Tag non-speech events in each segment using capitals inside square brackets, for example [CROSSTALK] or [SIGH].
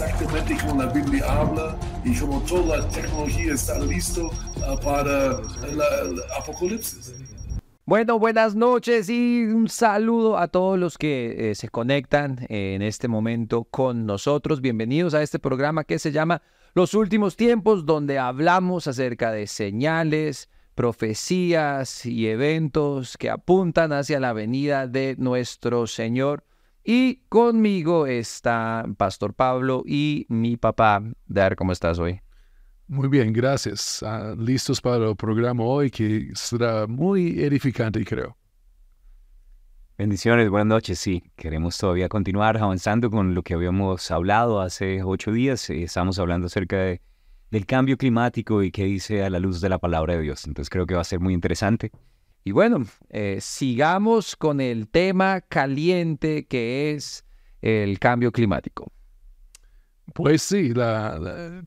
Exactamente como la Biblia habla y como toda la tecnología está listo uh, para el apocalipsis. Bueno, buenas noches y un saludo a todos los que eh, se conectan en este momento con nosotros. Bienvenidos a este programa que se llama Los Últimos Tiempos, donde hablamos acerca de señales, profecías y eventos que apuntan hacia la venida de nuestro Señor y conmigo está Pastor Pablo y mi papá. Dar, ¿cómo estás hoy? Muy bien, gracias. Ah, listos para el programa hoy que será muy edificante, creo. Bendiciones, buenas noches. Sí, queremos todavía continuar avanzando con lo que habíamos hablado hace ocho días. Estamos hablando acerca de, del cambio climático y qué dice a la luz de la palabra de Dios. Entonces creo que va a ser muy interesante. Y bueno, eh, sigamos con el tema caliente que es el cambio climático. Pues sí,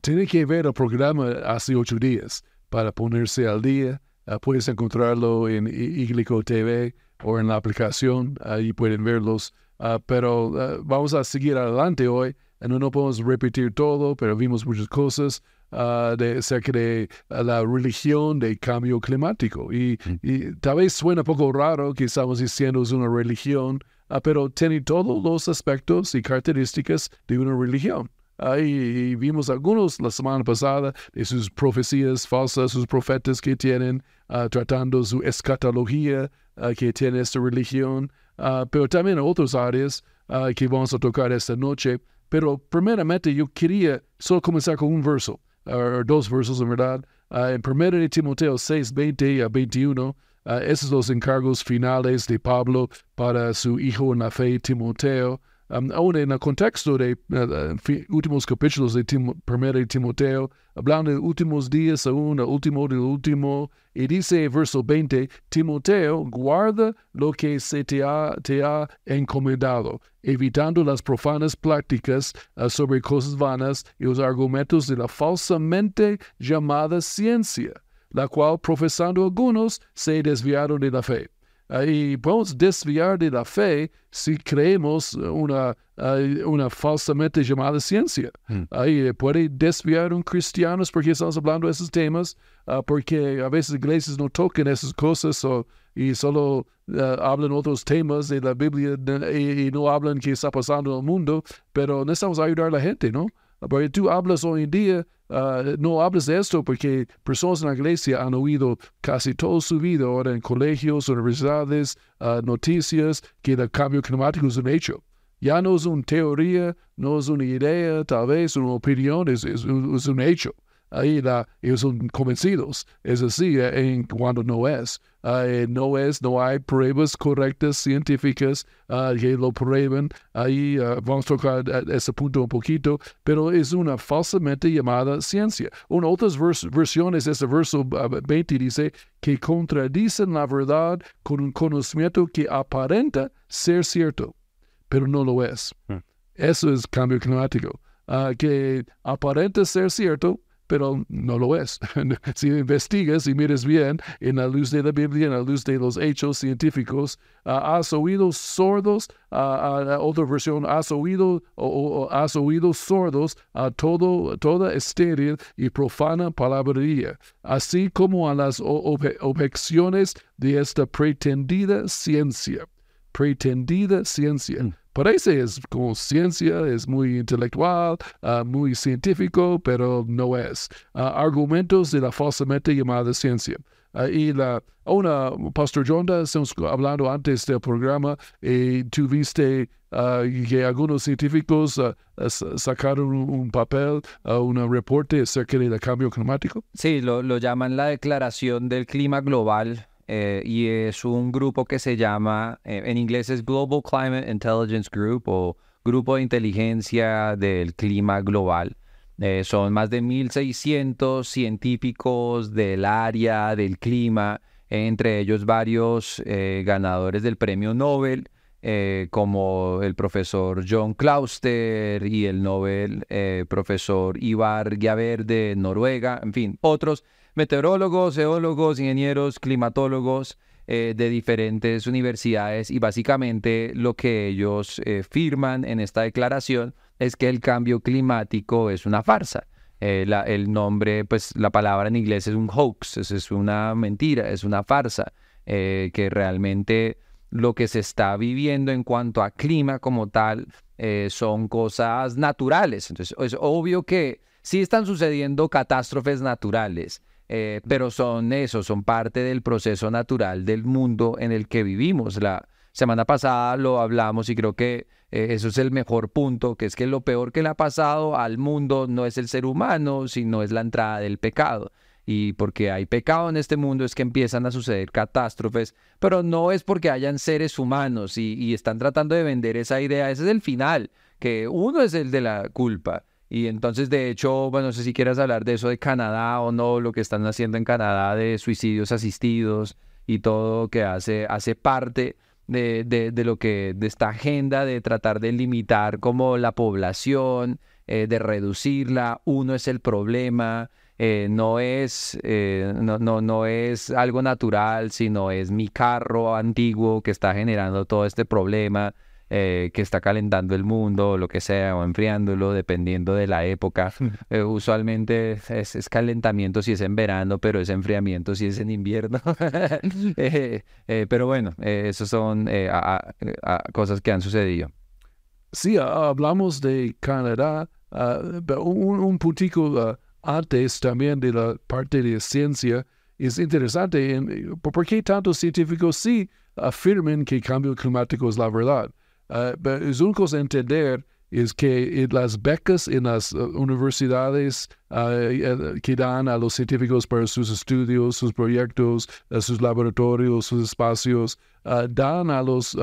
tiene que ver el programa hace ocho días para ponerse al día. Ah, puedes encontrarlo en Iglico TV o en la aplicación, ahí pueden verlos. Ah, pero ah, vamos a seguir adelante hoy. No, no podemos repetir todo, pero vimos muchas cosas. Uh, de, de la religión de cambio climático. Y, mm. y, tal vez suena un poco raro que estamos diciendo es una religión, uh, pero tiene todos los aspectos y características de una religión. Ahí vimos algunos la semana pasada de sus profecías falsas, sus profetas que tienen, uh, tratando su escatología que tiene esta religión, pero también otras áreas que vamos a tocar esta noche. Pero primeramente yo quería solo comenzar con un verso dos versos en verdad. Uh, en 1 de Timoteo 6, 20 a 21, uh, esos son los encargos finales de Pablo para su hijo en la fe, Timoteo. Um, aún en el contexto de uh, últimos capítulos de Tim, 1 de Timoteo, hablando de últimos días aún, el último del último, y dice verso 20, Timoteo, guarda lo que se te ha, encomendado, evitando las profanas prácticas uh, sobre cosas vanas y los argumentos de la falsamente llamada ciencia, la cual profesando algunos se desviaron de la fe y podemos desviar de la fe si creemos una, una falsamente llamada ciencia. Hmm. Ahí puede desviar un cristiano porque estamos hablando de esos temas, ah, porque a veces iglesias no tocan esas cosas y solo ah, hablan otros temas de la Biblia y, y, no hablan qué está pasando en el mundo, pero necesitamos ayudar a la gente, ¿no? Porque tú hablas hoy en día Ah, no hablas de esto porque personas en la iglesia han oído casi toda su vida ahora en colegios, universidades, uh, noticias, que el cambio climático es un hecho. Ya no es una teoría, no es una idea, tal vez una opinión, es, un hecho ahí ellos son convencidos. Es así eh, en cuando no es. Uh, no es, no hay pruebas correctas científicas uh, que lo prueben. Ahí uh, vamos a tocar ese punto un poquito, pero es una falsamente llamada ciencia. En otras vers versiones, ese verso 20 dice que contradicen la verdad con un conocimiento que aparenta ser cierto, pero no lo es. Hmm. Eso es cambio climático. que aparenta ser cierto, pero no lo es. [LAUGHS] si investigas y mires bien en la luz de la Biblia, en la luz de los hechos científicos, ah, has oído sordos, a otra versión, has oído o, has oído sordos a todo, toda estéril y profana palabrería, así como a las objeciones de esta pretendida ciencia. Pretendida ciencia. Parece es como ciencia, es muy intelectual, uh, muy científico, pero no es. Uh, argumentos de la falsamente llamada ciencia. Uh, y la, una, Pastor Jonda, estamos hablando antes del programa, y tuviste que algunos científicos sacaron un, papel, un reporte acerca del cambio climático. Sí, lo, lo llaman la Declaración del Clima Global eh, y es un grupo que se llama, eh, en inglés es Global Climate Intelligence Group o Grupo de Inteligencia del Clima Global. Eh, son más de 1.600 científicos del área, del clima, entre ellos varios ganadores del premio Nobel, como el profesor John Clauster y el Nobel profesor Ivar Giaver de Noruega, en fin, otros meteorólogos, geólogos, ingenieros, climatólogos de diferentes universidades y básicamente lo que ellos firman en esta declaración es que el cambio climático es una farsa. Eh, el nombre, pues la palabra en inglés es un hoax, es, una mentira, es una farsa, eh, que realmente lo que se está viviendo en cuanto a clima como tal eh, son cosas naturales. Entonces, es obvio que sí están sucediendo catástrofes naturales, pero son eso, son parte del proceso natural del mundo en el que vivimos. La semana pasada lo hablamos y creo que eh, eso es el mejor punto, que es que lo peor que le ha pasado al mundo no es el ser humano, sino es la entrada del pecado. Y porque hay pecado en este mundo es que empiezan a suceder catástrofes, pero no es porque hayan seres humanos y, están tratando de vender esa idea. Ese es el final, que uno es el de la culpa. Y entonces, de hecho, bueno, no sé si quieras hablar de eso de Canadá o no, lo que están haciendo en Canadá de suicidios asistidos y todo que hace, hace parte de, de, lo que, de esta agenda de tratar de limitar como la población, eh, de reducirla, uno es el problema, eh, no, es, eh, no, no, no es algo natural, sino es mi carro antiguo que está generando todo este problema. Eh, que está calentando el mundo, o lo que sea, o enfriándolo, dependiendo de la época. Eh, usualmente es, calentamiento si es en verano, pero es enfriamiento si es en invierno. [LAUGHS] [LAUGHS] Eh, pero bueno, esas son cosas que han sucedido. Sí, hablamos de Canadá, ah, un, un puntico ah, antes también de la parte de ciencia. Es interesante, ¿por qué tantos científicos sí afirman que el cambio climático es la verdad? Uh, es una cosa entender es que las becas en las uh, universidades uh, que dan a los científicos para sus estudios, sus proyectos, sus laboratorios, sus espacios, dan a los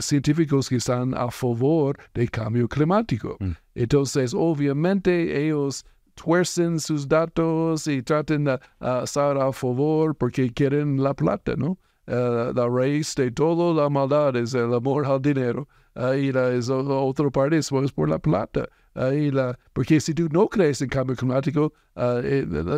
científicos que están a favor del cambio climático. Mm. Entonces, obviamente, ellos tuercen sus datos y traten de estar a favor porque quieren la plata, ¿no? la raíz de toda la maldad es el amor al dinero ahí la, es otra parte es por la plata. Ahí la, porque si tú no crees en cambio climático,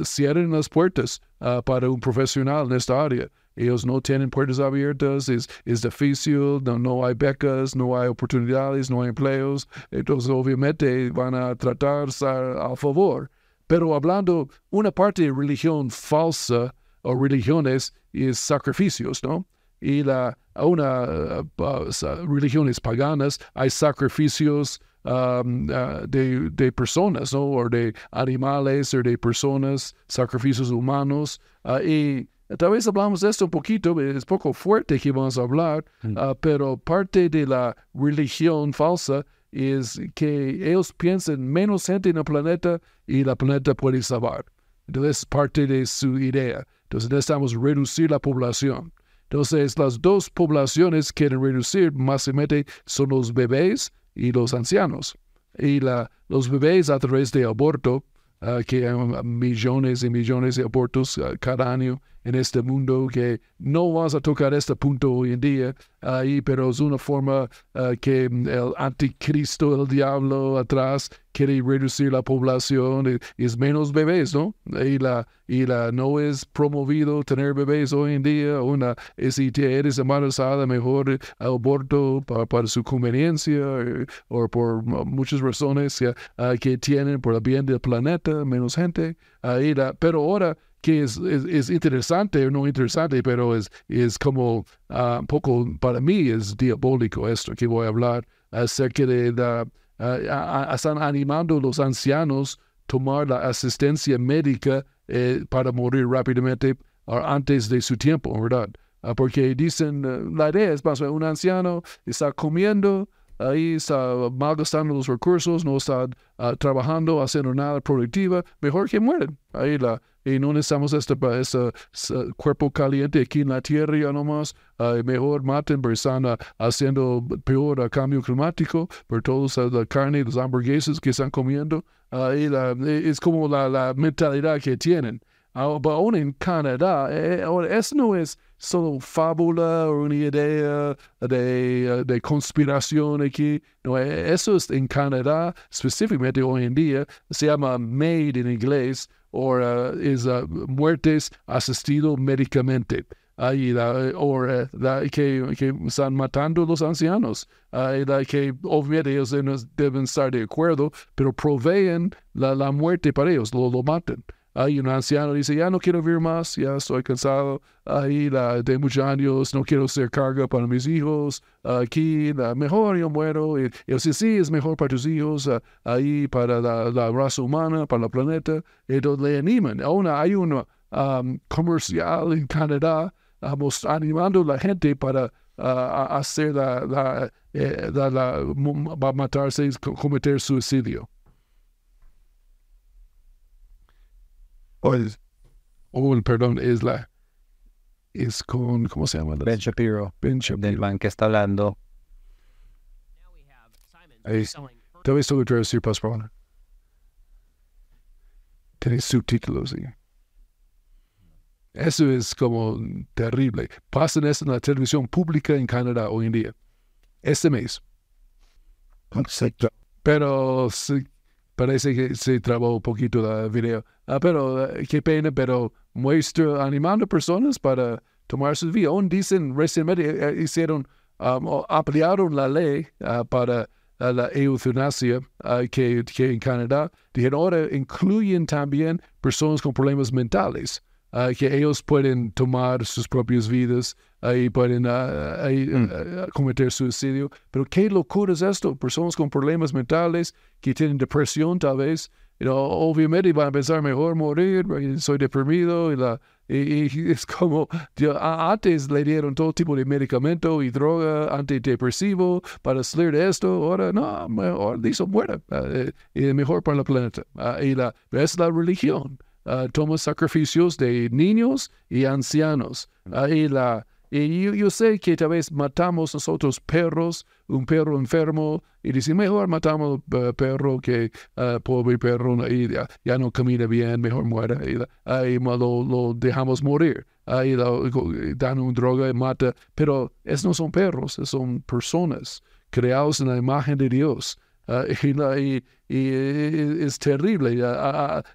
cierren las puertas para un profesional en esta área. Ellos no tienen puertas abiertas, es, es difícil, no, no hay becas, no hay oportunidades, no hay empleos. Entonces, obviamente, van a tratar a favor. Pero hablando, una parte de religión falsa o religiones es sacrificios, ¿no? Y la, una uh, religiones paganas hay sacrificios um, uh, de, de, personas, ¿no? O de animales o de personas, sacrificios humanos. Uh, y tal vez hablamos de esto un poquito, es poco fuerte que vamos a hablar, mm. pero parte de la religión falsa es que ellos piensan menos gente en el planeta y la planeta puede salvar. Entonces, parte de su idea. Entonces, necesitamos reducir la población. Entonces, las dos poblaciones quieren reducir básicamente son los bebés y los ancianos. Y la, los bebés a través de aborto, uh, que hay millones y millones de abortos uh, cada año en este mundo, que no vamos a tocar este punto hoy en día, ahí, pero es una forma uh, que el anticristo, el diablo atrás, quiere reducir la población, es menos bebés, ¿no? Y la, y la no es promovido tener bebés hoy en día, una, si eres embarazada, mejor aborto para, su conveniencia eh, o por muchas razones uh, que tienen por el bien del planeta, menos gente, ahí la, pero ahora que es, es, interesante o no interesante, pero es, es como uh, un poco, para mí es diabólico esto que voy a hablar acerca de la uh, están animando a los ancianos tomar la asistencia médica eh, para morir rápidamente antes de su tiempo, ¿verdad? Ah, porque dicen, eh, la idea es más, un anciano está comiendo ahí está malgastando los recursos, no está ah, trabajando, haciendo nada productiva, mejor que mueren. Ahí la, y no necesitamos este, este, este cuerpo caliente aquí en la tierra ya nomás. Uh, mejor maten porque están uh, haciendo peor uh, cambio climático por toda la carne los hamburguesas que están comiendo. y la, es como la, la mentalidad que tienen. Uh, aún en Canadá, eh, eso no es solo fábula o una idea de, de conspiración aquí. No, eso es en Canadá, específicamente hoy en día, se llama MAID en inglés, o uh, es uh, muertes asistido médicamente. Ahí, o que, que, están matando los ancianos, ahí, que obviamente ellos deben estar de acuerdo, pero proveen la, la muerte para ellos, lo, lo matan. Hay un anciano dice, ya no quiero vivir más, ya estoy cansado, ahí la, de muchos años, no quiero ser carga para mis hijos, aquí la, mejor yo muero. Y, y dice, sí, es mejor para tus hijos, uh, ahí para la, raza humana, para el planeta. Entonces le animan. Aún hay un um, comercial en Canadá uh, animando a la gente para uh, hacer la, la, eh, matarse, cometer suicidio. O el, perdón, es la, es con, ¿cómo se llama? Ben Shapiro, Ben Shapiro. del man que está hablando. Ahí, te voy a traducir, por favor. Subtítulos ahí. Eso es como terrible. Pasan eso en la televisión pública en Canadá hoy en día. Este mes. Pero sí, parece que se trabó un poquito el video. Ah, pero eh, qué pena, pero muestra animando personas para tomar su vida. Aún dicen recientemente eh, hicieron, um, ampliaron la ley uh, para uh, la eutanasia uh, que, que, en Canadá. Dijeron ahora incluyen también personas con problemas mentales. que ellos pueden tomar sus propias vidas y pueden mm. cometer suicidio. Pero qué locura es esto. Personas con problemas mentales que tienen depresión tal vez, obviamente van a pensar mejor morir, soy deprimido y, la, y, [LAUGHS] es como antes le dieron todo tipo de medicamento y droga antidepresivo para salir de esto, ahora no, mejor dice muera uh, y mejor para el planeta. Uh, y la, es la religión. Uh, toma sacrificios de niños y ancianos. Ahí la, y yo, sé que tal vez matamos nosotros perros, un perro enfermo, y dice, mejor matamos uh, perro que uh, pobre perro y ya, no camina bien, mejor muera. Y, lo, dejamos morir. Ahí dan un droga y mata. Pero esos no son perros, son personas creados en la imagen de Dios. Uh, y, y, es terrible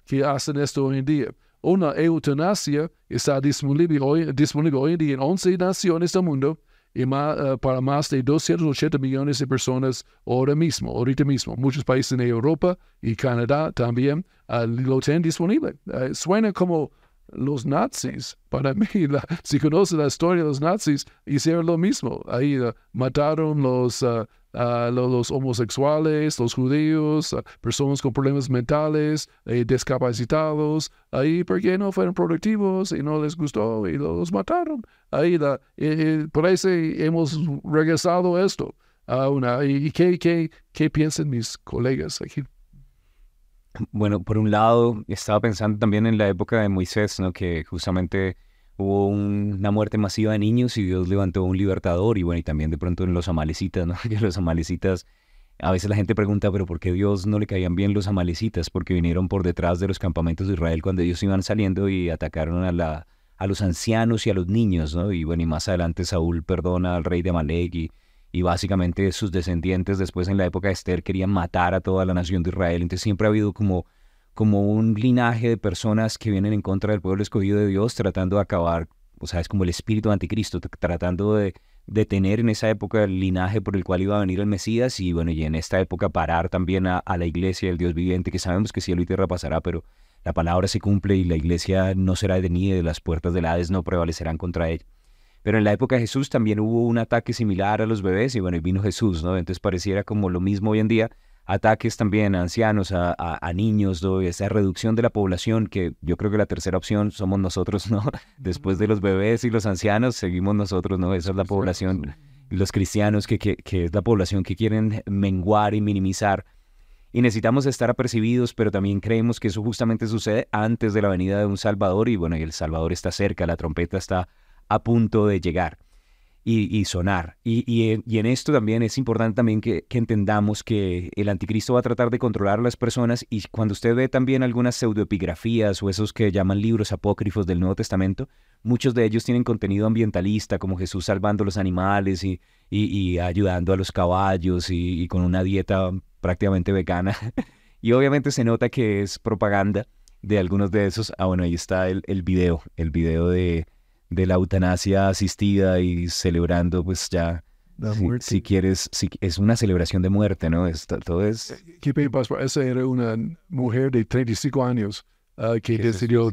que hacen esto hoy en día una eutanasia está disponible hoy, disponible hoy en día en 11 naciones del mundo y eh, para más de 280 millones de personas ahora mismo, ahorita mismo. Muchos países en Europa y Canadá también uh, lo tienen disponible. Uh, suena como los nazis. Para [LAUGHS] mí, si conoces la historia de los nazis, hicieron lo mismo. Ahí mataron los uh, los, homosexuales, los judíos, personas con problemas mentales, eh, discapacitados, ahí porque no fueron productivos y no les gustó y los mataron. Ahí la, eso hemos regresado esto. una, ¿Y qué, qué, qué piensan mis colegas aquí? Bueno, por un lado, estaba pensando también en la época de Moisés, ¿no? que justamente hubo una muerte masiva de niños y Dios levantó un libertador y bueno, y también de pronto en los amalecitas, ¿no? [LAUGHS] Que los amalecitas, a veces la gente pregunta, pero ¿por qué Dios no le caían bien los amalecitas? Porque vinieron por detrás de los campamentos de Israel cuando ellos iban saliendo y atacaron a, la, a los ancianos y a los niños, ¿no? Y bueno, y más adelante Saúl perdona al rey de Amalek y, y básicamente sus descendientes después en la época de Esther querían matar a toda la nación de Israel. Entonces siempre ha habido como como un linaje de personas que vienen en contra del pueblo escogido de Dios, tratando de acabar, o sea, es como el espíritu anticristo, tratando de, detener en esa época el linaje por el cual iba a venir el Mesías y bueno, y en esta época parar también a, la iglesia del Dios viviente, que sabemos que cielo y tierra pasará, pero la palabra se cumple y la iglesia no será detenida y las puertas del Hades no prevalecerán contra ella. Pero en la época de Jesús también hubo un ataque similar a los bebés y bueno, y vino Jesús, ¿no? Entonces pareciera como lo mismo hoy en día, ataques también a ancianos, a, a, niños, esa reducción de la población, que yo creo que la tercera opción somos nosotros, [LAUGHS] ¿no? Después de los bebés y los ancianos, seguimos nosotros, ¿no? Esa es la población los cristianos, que, que, que es la población que quieren menguar y minimizar. Y necesitamos estar apercibidos, pero también creemos que eso justamente sucede antes de la venida de un Salvador y bueno, y el Salvador está cerca, la trompeta está a punto de llegar y, sonar. Y, en esto también es importante también que, entendamos que el anticristo va a tratar de controlar a las personas y cuando usted ve también algunas pseudoepigrafías o esos que llaman libros apócrifos del Nuevo Testamento, muchos de ellos tienen contenido ambientalista, como Jesús salvando los animales y, ayudando a los caballos y, y con una dieta prácticamente vegana. [LAUGHS] y obviamente se nota que es propaganda de algunos de esos. Ah, bueno, ahí está el, el video, el video de, de la eutanasia asistida y celebrando pues ya, La si, muerte. si quieres, si, es una celebración de muerte, ¿no? Es, todo es... ¿Qué pe- pastor? Esa era una mujer de 35 años ah, que que decidió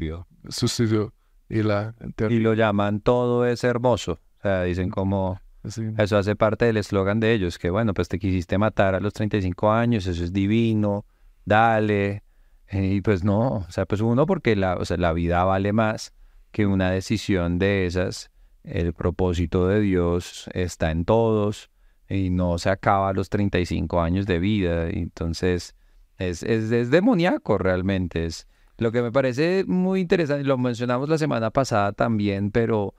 suicidio y la Y lo llaman todo es hermoso. O sea, dicen como... así. Eso hace parte del eslogan de ellos, que bueno, pues te quisiste matar a los 35 años, eso es divino, dale. Y pues no, o sea, pues uno porque la, o sea, la vida vale más que una decisión de esas. El propósito de Dios está en todos y no se acaba a los 35 años de vida. Entonces, es, es, es demoníaco realmente. Es, lo que me parece muy interesante, lo mencionamos la semana pasada también, pero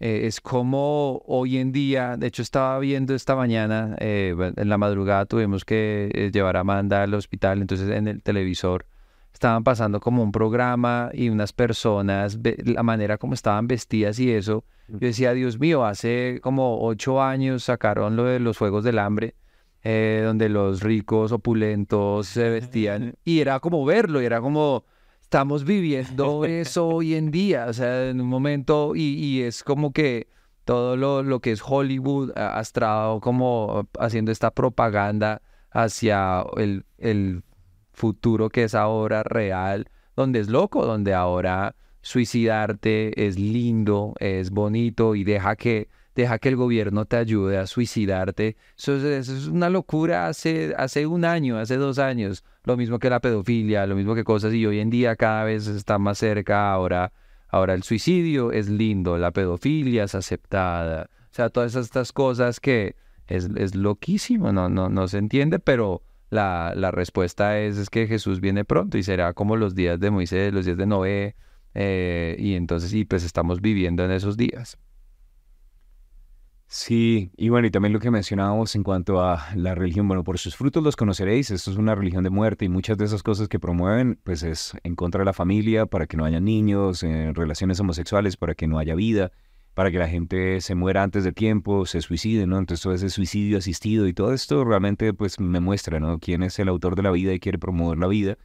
eh, es como hoy en día, de hecho estaba viendo esta mañana, eh, en la madrugada tuvimos que eh, llevar a Amanda al hospital, entonces en el televisor estaban pasando como un programa y unas personas, la manera como estaban vestidas y eso, yo decía, Dios mío, hace como ocho años sacaron lo de los Juegos del Hambre, eh, donde los ricos opulentos se vestían [LAUGHS] y era como verlo, y era como estamos viviendo [LAUGHS] eso hoy en día, o sea, en un momento, y, y es como que todo lo, lo que es Hollywood ha ha estado como haciendo esta propaganda hacia el, el futuro que es ahora real, donde es loco, donde ahora suicidarte es lindo, es bonito y deja que, deja que el gobierno te ayude a suicidarte. Eso es, una locura hace, hace un año, hace dos años. Lo mismo que la pedofilia, lo mismo que cosas y hoy en día cada vez está más cerca. Ahora, ahora el suicidio es lindo, la pedofilia es aceptada. O sea, todas estas cosas que es, es loquísimo, no, no, no se entiende, pero la, la respuesta es, es que Jesús viene pronto y será como los días de Moisés, los días de Noé, eh, y entonces, y pues estamos viviendo en esos días. Sí, y bueno, y también lo que mencionábamos en cuanto a la religión, bueno, por sus frutos los conoceréis, esto es una religión de muerte y muchas de esas cosas que promueven, pues es en contra de la familia, para que no haya niños, eh, relaciones homosexuales, para que no haya vida, para que la gente se muera antes de tiempo, se suicide, ¿no? Entonces todo ese suicidio asistido y todo esto realmente pues me muestra, ¿no? Quién es el autor de la vida y quiere promover la vida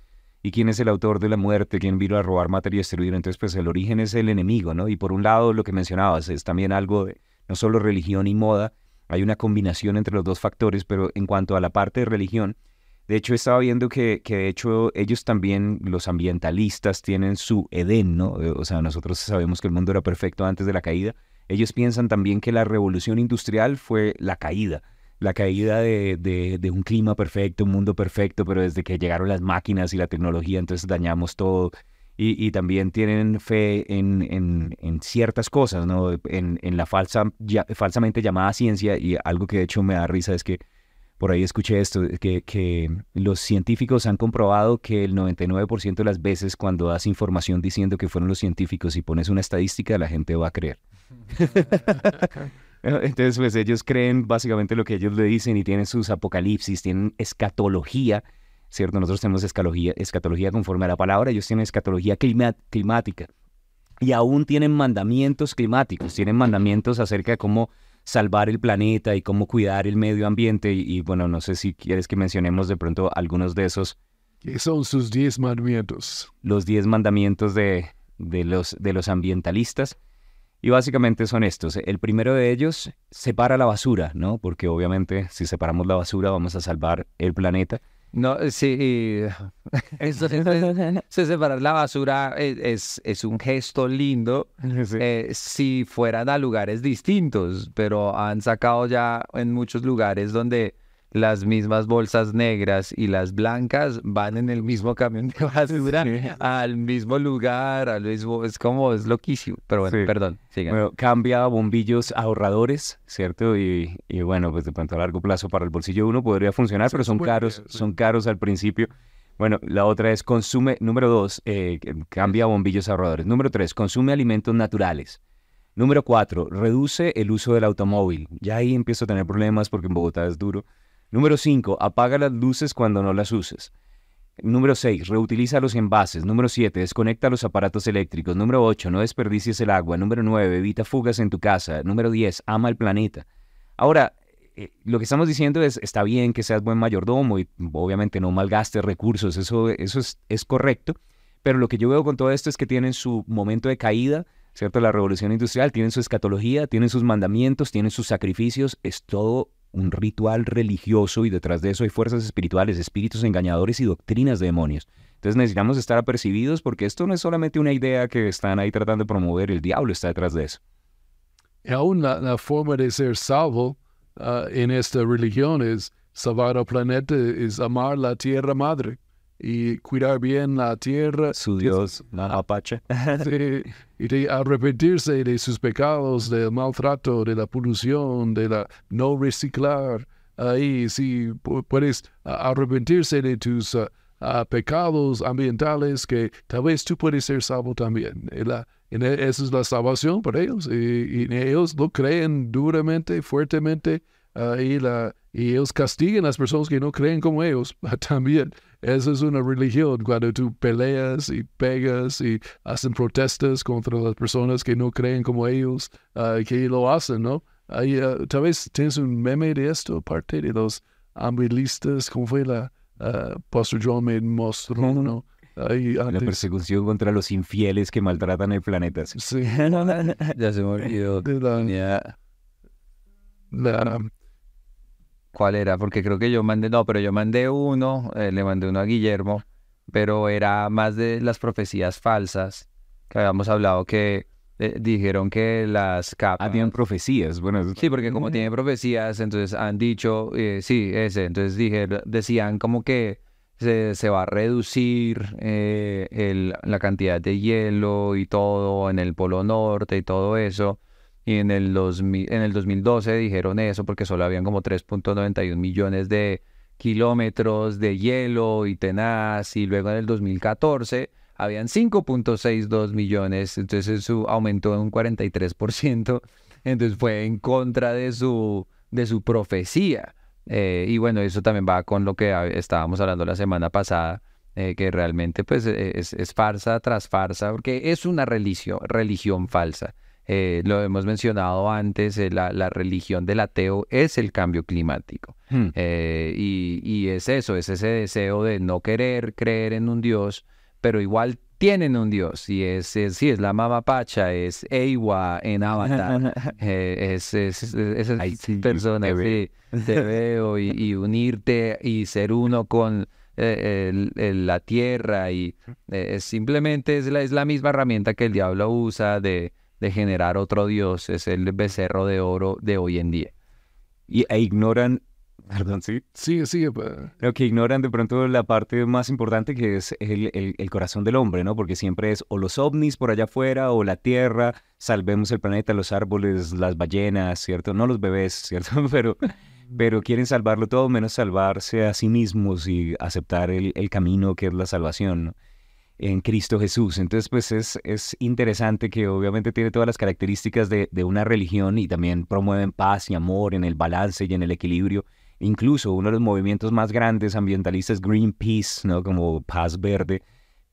y quién es el autor de la muerte, quién vino a robar, matar y destruir. Entonces pues el origen es el enemigo, ¿no? Y por un lado lo que mencionabas es también algo de no solo religión y moda, hay una combinación entre los dos factores, pero en cuanto a la parte de religión, de hecho estaba viendo que, que de hecho ellos también, los ambientalistas, tienen su Edén, ¿no? Eh, O sea, nosotros sabemos que el mundo era perfecto antes de la caída. Ellos piensan también que la revolución industrial fue la caída, la caída de, de, de un clima perfecto, un mundo perfecto, pero desde que llegaron las máquinas y la tecnología, entonces dañamos todo. Y, y también tienen fe en, en, en ciertas cosas, ¿no? En, en la falsa, falsamente llamada ciencia, y algo que de hecho me da risa es que por ahí escuché esto, que, que los científicos han comprobado que el 99% de las veces cuando das información diciendo que fueron los científicos y pones una estadística, la gente va a creer. [LAUGHS] Entonces, pues ellos creen básicamente lo que ellos le dicen y tienen sus apocalipsis, tienen escatología, ¿cierto? Nosotros tenemos escatología, escatología conforme a la palabra, ellos tienen escatología climática. Y aún tienen mandamientos climáticos, tienen mandamientos acerca de cómo salvar el planeta y cómo cuidar el medio ambiente. Y, y, bueno, no sé si quieres que mencionemos de pronto algunos de esos, ¿Qué son sus diez mandamientos? los 10 mandamientos de, de, los, de los ambientalistas. Y básicamente son estos. El primero de ellos, separa la basura, ¿no? Porque obviamente si separamos la basura vamos a salvar el planeta. No, eh, sí, [LAUGHS] eso, se [LAUGHS] separar la basura es, es, es un gesto lindo [LAUGHS] eh, si fueran a lugares distintos, pero han sacado ya en muchos lugares donde las mismas bolsas negras y las blancas van en el mismo camión de basura al mismo lugar, al mismo, es como, es loquísimo. Pero bueno, Sí. perdón, sigan. Bueno, cambia bombillos ahorradores, ¿cierto? Y, y bueno, pues de pronto a largo plazo para el bolsillo uno podría funcionar, pero son caros, son caros al principio. Bueno, la otra es consume, número dos, eh, cambia bombillos ahorradores. Número tres, consume alimentos naturales. Número cuatro, reduce el uso del automóvil. Ya ahí empiezo a tener problemas porque en Bogotá es duro. Número cinco, apaga las luces cuando no las uses. Número 6. Reutiliza los envases. Número 7. Desconecta los aparatos eléctricos. Número 8. No desperdicies el agua. Número 9. Evita fugas en tu casa. Número 10. Ama el planeta. Ahora, eh, lo que estamos diciendo es, está bien que seas buen mayordomo y obviamente no malgastes recursos. Eso, eso es, es correcto. Pero lo que yo veo con todo esto es que tienen su momento de caída, ¿cierto? La revolución industrial, tienen su escatología, tienen sus mandamientos, tienen sus sacrificios. Es todo un ritual religioso y detrás de eso hay fuerzas espirituales, espíritus engañadores y doctrinas de demonios. Entonces necesitamos estar apercibidos porque esto no es solamente una idea que están ahí tratando de promover, el diablo está detrás de eso. Y aún la, forma de ser salvo ah, en esta religión es salvar al planeta, es amar la tierra madre y cuidar bien la tierra. Su Dios, la apache. [LAUGHS] Sí, y de arrepentirse de sus pecados, del maltrato, de la polución, de la no reciclar. Ahí sí pu- puedes arrepentirse de tus ah, ah, pecados ambientales que tal vez tú puedes ser salvo también. Y la- ne- esa es la salvación para ellos. Y, y ellos lo creen duramente, fuertemente. y, la, y ellos castigan a las personas que no creen como ellos [LAUGHS] también. Esa es una religión cuando tú peleas y pegas y hacen protestas contra las personas que no creen como ellos, ah, que lo hacen, ¿no? Ahí, ah, tal vez tienes un meme de esto, aparte de los ambilistas, como fue la ah, Pastor John me mostró, ¿no? Ahí La persecución contra los infieles que maltratan el planeta. Sí. Sí, [LAUGHS] ya se me olvidó. de la, Ya, la- ¿Cuál era? Porque creo que yo mandé, no, pero yo mandé uno, eh, le mandé uno a Guillermo, pero era más de las profecías falsas que habíamos hablado que eh, dijeron que las capas... Habían profecías. Bueno, eso- Sí, porque como tiene profecías, entonces han dicho, eh, sí, ese, entonces dije, decían como que se, se va a reducir eh, el- la cantidad de hielo y todo en el Polo Norte y todo eso. Y en el, 2000 en el 2012 dijeron eso porque solo habían como 3.91 millones de kilómetros de hielo y tenaz. Y luego en el 2014 habían 5.62 millones. Entonces eso aumentó en un 43%. Entonces fue en contra de su, de su profecía. Eh, y bueno, eso también va con lo que estábamos hablando la semana pasada, eh, que realmente pues eh, es, es farsa tras farsa, porque es una religión, religión falsa. Eh, lo hemos mencionado antes, eh, la, la religión del ateo es el cambio climático. Hmm. Eh, y, y es eso, es ese deseo de no querer creer en un Dios, pero igual tienen un Dios. Y es, es sí, es la Mama Pacha, es Eiwa en Avatar. [LAUGHS] eh, es, es, es, persona, te sí, te veo y, y unirte y ser uno con eh, el- el- la tierra y eh, es simplemente es la, es la misma herramienta que el diablo usa de, de generar otro Dios, es el becerro de oro de hoy en día. Y, e ignoran, [LAUGHS] perdón, sí, sigue, sigue. pa- Creo que ignoran de pronto la parte más importante que es el, el- el corazón del hombre, ¿no? Porque siempre es o los ovnis por allá afuera o la tierra, salvemos el planeta, los árboles, las ballenas, ¿cierto? No los bebés, [LAUGHS] ¿cierto? Pero, pero quieren salvarlo todo menos salvarse a sí mismos y aceptar el, el camino que es la salvación, ¿no? En Cristo Jesús. Entonces, pues es, es interesante que obviamente tiene todas las características de, de una religión y también promueven paz y amor en el balance y en el equilibrio. Incluso uno de los movimientos más grandes ambientalistas, Greenpeace, ¿no? Como paz verde,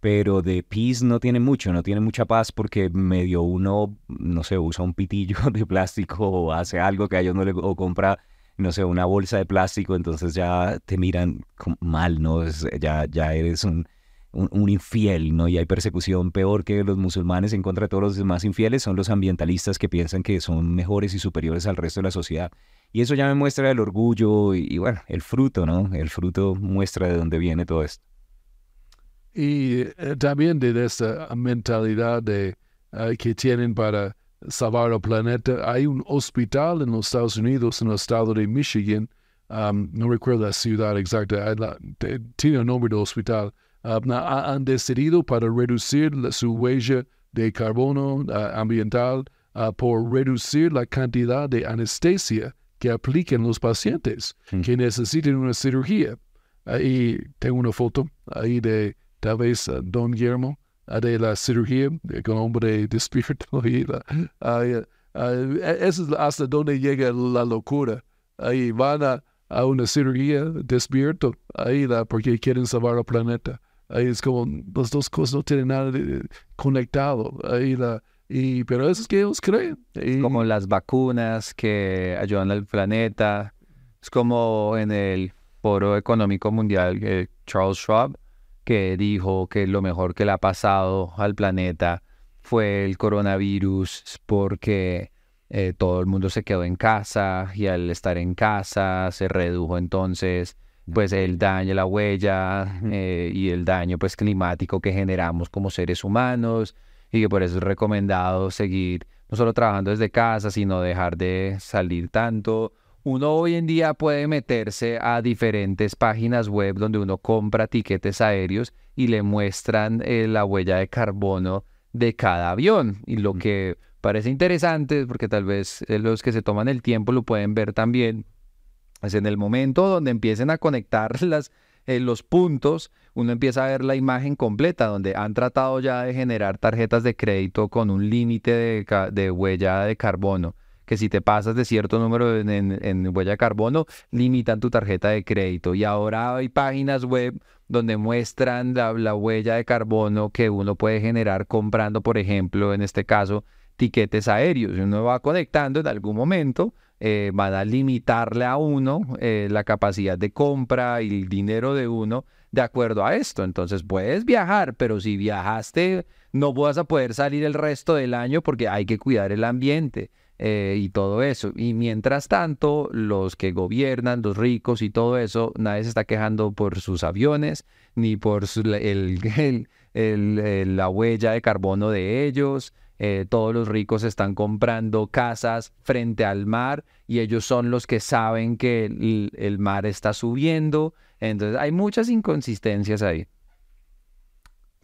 pero de peace no tiene mucho, no tiene mucha paz porque medio uno, no sé, usa un pitillo [LAUGHS] de plástico o hace algo que a ellos no le... o compra, no sé, una bolsa de plástico, entonces ya te miran mal, ¿no? Es- ya, ya eres un, un, infiel, ¿no? Y hay persecución peor que los musulmanes en contra de todos los demás infieles, son los ambientalistas que piensan que son mejores y superiores al resto de la sociedad. Y eso ya me muestra el orgullo y, bueno, el fruto, ¿no? El fruto muestra de dónde viene todo esto. Y eh, también de esa mentalidad de, eh, que tienen para salvar el planeta. Hay un hospital en los Estados Unidos, en el estado de Michigan, no recuerdo la ciudad exacta, tiene el nombre del hospital, han decidido para reducir la, su huella de carbono uh, ambiental uh, por reducir la cantidad de anestesia que apliquen los pacientes Mm. que necesiten una cirugía. Ahí tengo una foto ahí de tal vez uh, Don Guillermo de la cirugía de- con hombre [LAUGHS] despierto. Y la, uh, uh, eso es hasta donde llega la locura. Ahí van a, a una cirugía despierto, ahí la, porque quieren salvar el planeta. Ahí es como las dos cosas no tienen nada de- conectado. Ahí la, y, pero eso es que ellos creen. Y- como las vacunas que ayudan al planeta. Es como en el Foro Económico Mundial Charles Schwab, que dijo que lo mejor que le ha pasado al planeta fue el coronavirus porque eh, todo el mundo se quedó en casa y al estar en casa se redujo entonces pues el daño, la huella eh, y el daño pues climático que generamos como seres humanos y que por eso es recomendado seguir no solo trabajando desde casa, sino dejar de salir tanto. Uno hoy en día puede meterse a diferentes páginas web donde uno compra tiquetes aéreos y le muestran eh, la huella de carbono de cada avión. Y lo que parece interesante, porque tal vez eh, los que se toman el tiempo lo pueden ver también, es en el momento donde empiecen a conectar [LAUGHS] eh, los puntos, uno empieza a ver la imagen completa, donde han tratado ya de generar tarjetas de crédito con un límite de, huella de carbono, que si te pasas de cierto número en, huella de carbono, limitan tu tarjeta de crédito. Y ahora hay páginas web donde muestran la, la huella de carbono que uno puede generar comprando, por ejemplo, en este caso, tiquetes aéreos. Uno va conectando en algún momento, eh, van a limitarle a uno eh, la capacidad de compra y el dinero de uno de acuerdo a esto. Entonces puedes viajar, pero si viajaste no vas a poder salir el resto del año porque hay que cuidar el ambiente eh, y todo eso. Y mientras tanto, los que gobiernan, los ricos y todo eso, nadie se está quejando por sus aviones ni por su- [LAUGHS] la huella de carbono de ellos. Eh, todos los ricos están comprando casas frente al mar y ellos son los que saben que el, el mar está subiendo. Entonces hay muchas inconsistencias ahí.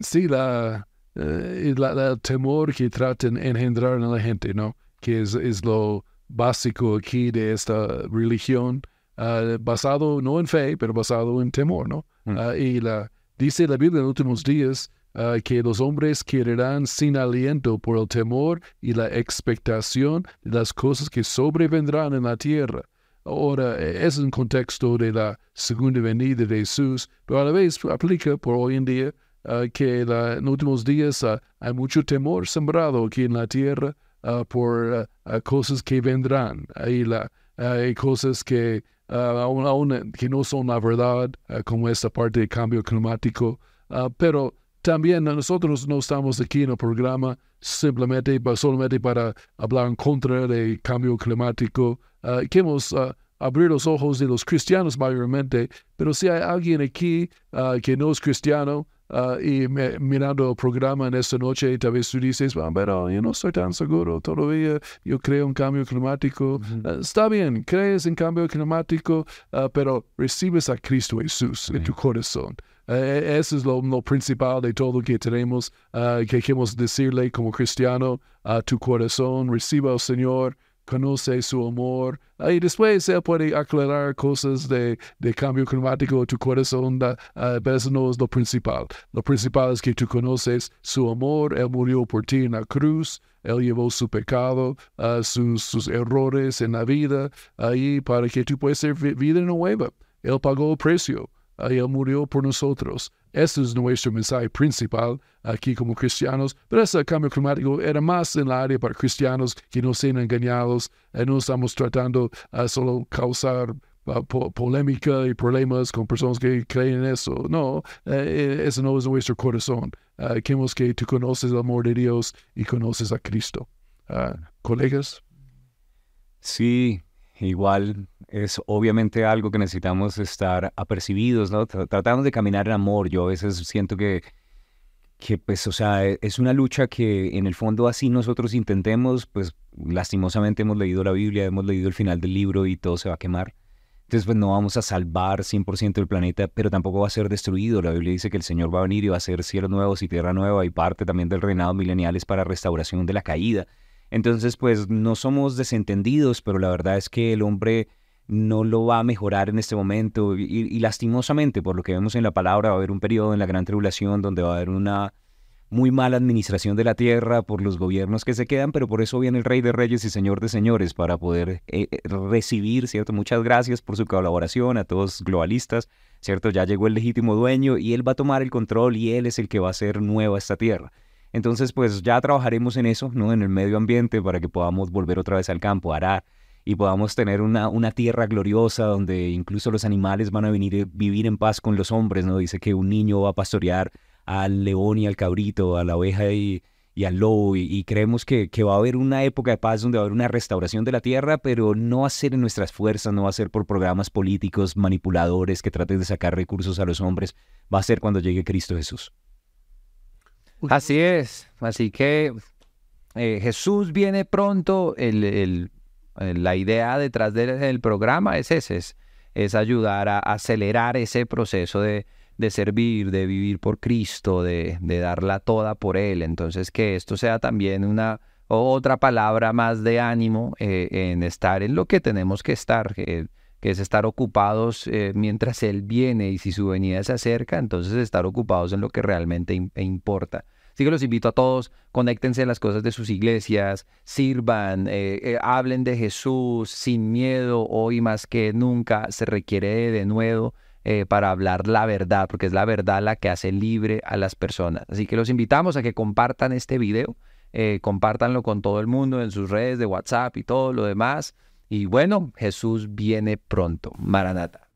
Sí, la, eh, la- la- el temor que tratan de engendrar en la gente, ¿no? Que es, es lo básico aquí de esta religión, ah, basado no en fe, pero basado en temor, ¿no? Mm. Ah, y la, dice la Biblia en los últimos días ah, que los hombres quedarán sin aliento por el temor y la expectación de las cosas que sobrevendrán en la tierra. Ahora, eh, es un contexto de la segunda venida de Jesús, pero a la vez aplica por hoy en día ah, que la- en últimos días ah, hay mucho temor sembrado aquí en la tierra por cosas que vendrán. Hay, la, hay cosas que, ah, aún, aún, que no son la verdad, ah, como esta parte de cambio climático, Ah, pero también nosotros no estamos aquí en el programa simplemente solamente para hablar en contra del cambio climático. Ah, queremos ah, abrir los ojos de los cristianos mayormente, pero si hay alguien aquí ah, que no es cristiano y me- mirando el programa en esta noche, tal vez tú dices, "Ah, pero yo no estoy tan seguro todavía, yo creo en cambio climático. Está bien, crees en cambio climático, pero recibes a Cristo Jesús en tu corazón. Eh, eso es lo, principal de todo que tenemos, ah, que queremos decirle como cristiano a tu corazón, reciba al Señor, conoce su amor, y después Él puede aclarar cosas de, cambio climático a tu corazón, da- pero eso no es lo principal. Lo principal es que tú conoces su amor, Él murió por ti en la cruz, Él llevó su pecado, sus, errores en la vida, ahí para que tú puedas ser vi- vida nueva. Él pagó el precio. Él murió por nosotros. Este es nuestro mensaje principal aquí como cristianos. Pero ese cambio climático era más en la área para cristianos que no sean engañados. Eh, no estamos tratando a solo causar ah, po- polémica y problemas con personas que creen en eso. No, eh, eso no es nuestro corazón. Queremos que tú conoces el amor de Dios y conoces a Cristo. Colegas. Sí, igual es obviamente algo que necesitamos estar apercibidos, ¿no? Tra- Tratamos de caminar en amor. Yo a veces siento que, que pues, o sea, e- es una lucha que en el fondo así nosotros intentemos, pues lastimosamente hemos leído la Biblia, hemos leído el final del libro y todo se va a quemar. Entonces, pues no vamos a salvar 100% el planeta, pero tampoco va a ser destruido. La Biblia dice que el Señor va a venir y va a hacer cielos nuevos y tierra nueva y parte también del reinado milenial es para restauración de la caída. Entonces, pues no somos desentendidos, pero la verdad es que el hombre no lo va a mejorar en este momento y, y lastimosamente, por lo que vemos en la palabra, va a haber un periodo en la gran tribulación donde va a haber una muy mala administración de la tierra por los gobiernos que se quedan, pero por eso viene el Rey de Reyes y Señor de Señores para poder eh, eh, recibir, ¿cierto? Muchas gracias por su colaboración a todos globalistas, ¿cierto? Ya llegó el legítimo dueño y él va a tomar el control y él es el que va a hacer nueva esta tierra. Entonces, pues ya trabajaremos en eso, ¿no? En el medio ambiente para que podamos volver otra vez al campo, arar y podamos tener una, una tierra gloriosa donde incluso los animales van a venir a vivir en paz con los hombres, ¿no? Dice que un niño va a pastorear al león y al cabrito, a la oveja y, al lobo, y, creemos que, va a haber una época de paz donde va a haber una restauración de la tierra, pero no va a ser en nuestras fuerzas, no va a ser por programas políticos manipuladores que traten de sacar recursos a los hombres, va a ser cuando llegue Cristo Jesús. Así es, así que eh, Jesús viene pronto, el, la idea detrás del, programa es ese, es, ayudar a acelerar ese proceso de, servir, de vivir por Cristo, de, de darla toda por Él. Entonces que esto sea también una otra palabra más de ánimo eh, en estar en lo que tenemos que estar, que es estar ocupados eh, mientras Él viene y si su venida se acerca, entonces estar ocupados en lo que realmente e importa. Así que los invito a todos, conéctense a las cosas de sus iglesias, sirvan, eh, hablen de Jesús sin miedo, hoy más que nunca se requiere de nuevo eh, para hablar la verdad, porque es la verdad la que hace libre a las personas. Así que los invitamos a que compartan este video, eh, compártanlo con todo el mundo en sus redes de WhatsApp y todo lo demás. Y bueno, Jesús viene pronto. Maranata.